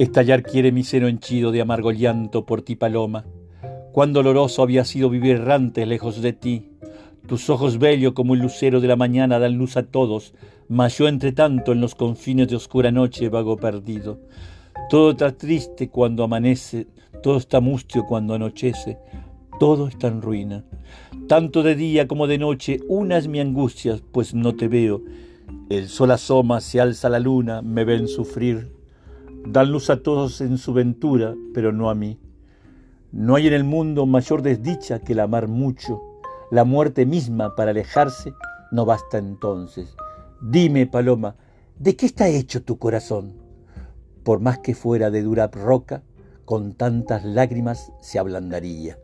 Estallar quiere mi seno henchido de amargo llanto por ti, paloma. Cuán doloroso había sido vivir errante lejos de ti. Tus ojos bellos como el lucero de la mañana dan luz a todos, mas yo entre tanto en los confines de oscura noche vago perdido. Todo está triste cuando amanece, todo está mustio cuando anochece, todo está en ruina. Tanto de día como de noche, una es mi angustia, pues no te veo. El sol asoma, se alza la luna, me ven sufrir. Dan luz a todos en su ventura, pero no a mí. No hay en el mundo mayor desdicha que el amar mucho. La muerte misma para alejarse no basta entonces. Dime, paloma, ¿de qué está hecho tu corazón? Por más que fuera de dura roca, con tantas lágrimas se ablandaría.